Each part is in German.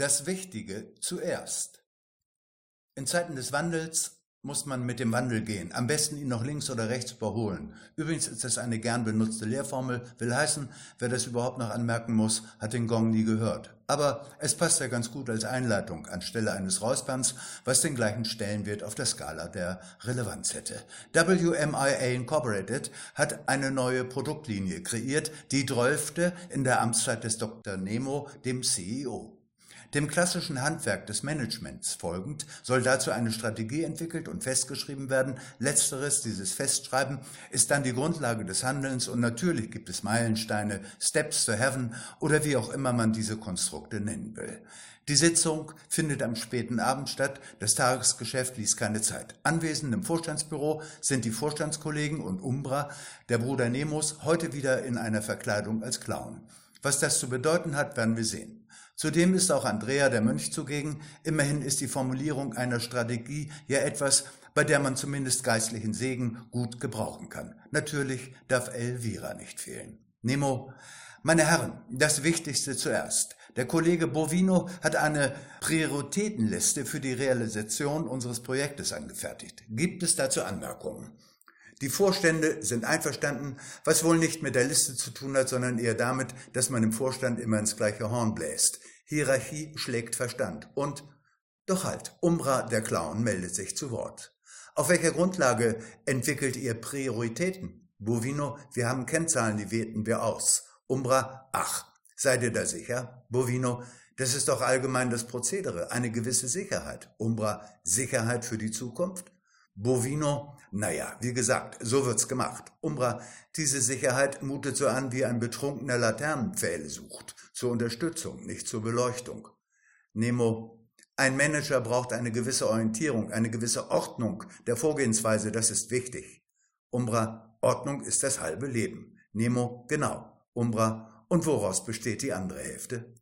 Das Wichtige zuerst. In Zeiten des Wandels muss man mit dem Wandel gehen, am besten ihn noch links oder rechts überholen. Übrigens ist das eine gern benutzte Lehrformel, will heißen, wer das überhaupt noch anmerken muss, hat den Gong nie gehört. Aber es passt ja ganz gut als Einleitung anstelle eines Räusperns, was den gleichen Stellenwert auf der Skala der Relevanz hätte. WMIA Incorporated hat eine neue Produktlinie kreiert, die drölfte in der Amtszeit des Dr. Nemo, dem CEO. Dem klassischen Handwerk des Managements folgend soll dazu eine Strategie entwickelt und festgeschrieben werden. Letzteres, dieses Festschreiben, ist dann die Grundlage des Handelns und natürlich gibt es Meilensteine, Steps to Heaven oder wie auch immer man diese Konstrukte nennen will. Die Sitzung findet am späten Abend statt. Das Tagesgeschäft ließ keine Zeit. Anwesend im Vorstandsbüro sind die Vorstandskollegen und Umbra, der Bruder Nemos, heute wieder in einer Verkleidung als Clown. Was das zu bedeuten hat, werden wir sehen. Zudem ist auch Andrea der Mönch zugegen. Immerhin ist die Formulierung einer Strategie ja etwas, bei der man zumindest geistlichen Segen gut gebrauchen kann. Natürlich darf Elvira nicht fehlen. Nemo, meine Herren, das Wichtigste zuerst. Der Kollege Bovino hat eine Prioritätenliste für die Realisation unseres Projektes angefertigt. Gibt es dazu Anmerkungen? Die Vorstände sind einverstanden, was wohl nicht mit der Liste zu tun hat, sondern eher damit, dass man im Vorstand immer ins gleiche Horn bläst. Hierarchie schlägt Verstand. Und doch halt, Umbra der Clown meldet sich zu Wort. Auf welcher Grundlage entwickelt ihr Prioritäten? Bovino, wir haben Kennzahlen, die werten wir aus. Umbra, ach, seid ihr da sicher? Bovino, das ist doch allgemein das Prozedere, eine gewisse Sicherheit. Umbra, Sicherheit für die Zukunft? Bovino, naja, wie gesagt, so wird's gemacht. Umbra, diese Sicherheit mutet so an, wie ein betrunkener Laternenpfähle sucht, zur Unterstützung, nicht zur Beleuchtung. Nemo, ein Manager braucht eine gewisse Orientierung, eine gewisse Ordnung der Vorgehensweise, das ist wichtig. Umbra, Ordnung ist das halbe Leben. Nemo, genau. Umbra, und woraus besteht die andere Hälfte?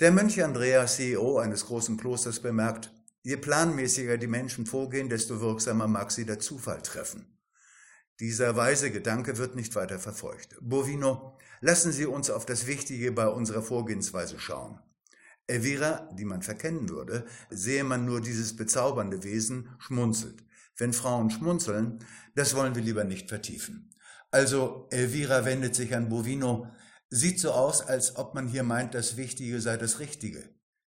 Der Mönch Andreas, CEO eines großen Klosters, bemerkt, Je planmäßiger die Menschen vorgehen, desto wirksamer mag sie der Zufall treffen. Dieser weise Gedanke wird nicht weiter verfolgt. Bovino, lassen Sie uns auf das Wichtige bei unserer Vorgehensweise schauen. Elvira, die man verkennen würde, sehe man nur dieses bezaubernde Wesen, schmunzelt. Wenn Frauen schmunzeln, das wollen wir lieber nicht vertiefen. Also Elvira wendet sich an Bovino, sieht so aus, als ob man hier meint, das Wichtige sei das Richtige.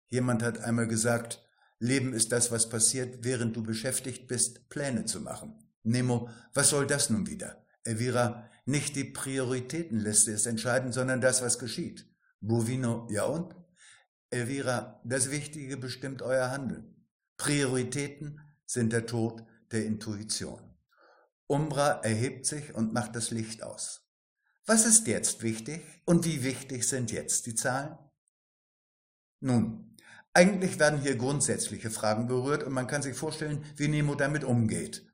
Jemand hat einmal gesagt, Leben ist das, was passiert, während du beschäftigt bist, Pläne zu machen. Nemo, was soll das nun wieder? Elvira, nicht die Prioritätenliste ist entscheidend, sondern das, was geschieht. Bovino, ja und? Elvira, das Wichtige bestimmt euer Handeln. Prioritäten sind der Tod der Intuition. Umbra erhebt sich und macht das Licht aus. Was ist jetzt wichtig und wie wichtig sind jetzt die Zahlen? Nun, eigentlich werden hier grundsätzliche Fragen berührt und man kann sich vorstellen, wie Nemo damit umgeht.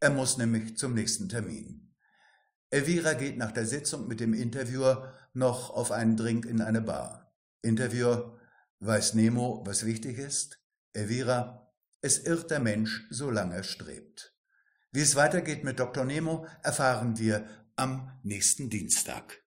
Er muss nämlich zum nächsten Termin. Elvira geht nach der Sitzung mit dem Interviewer noch auf einen Drink in eine Bar. Interviewer, weiß Nemo, was wichtig ist? Elvira, es irrt der Mensch, solange er strebt. Wie es weitergeht mit Dr. Nemo, erfahren wir am nächsten Dienstag.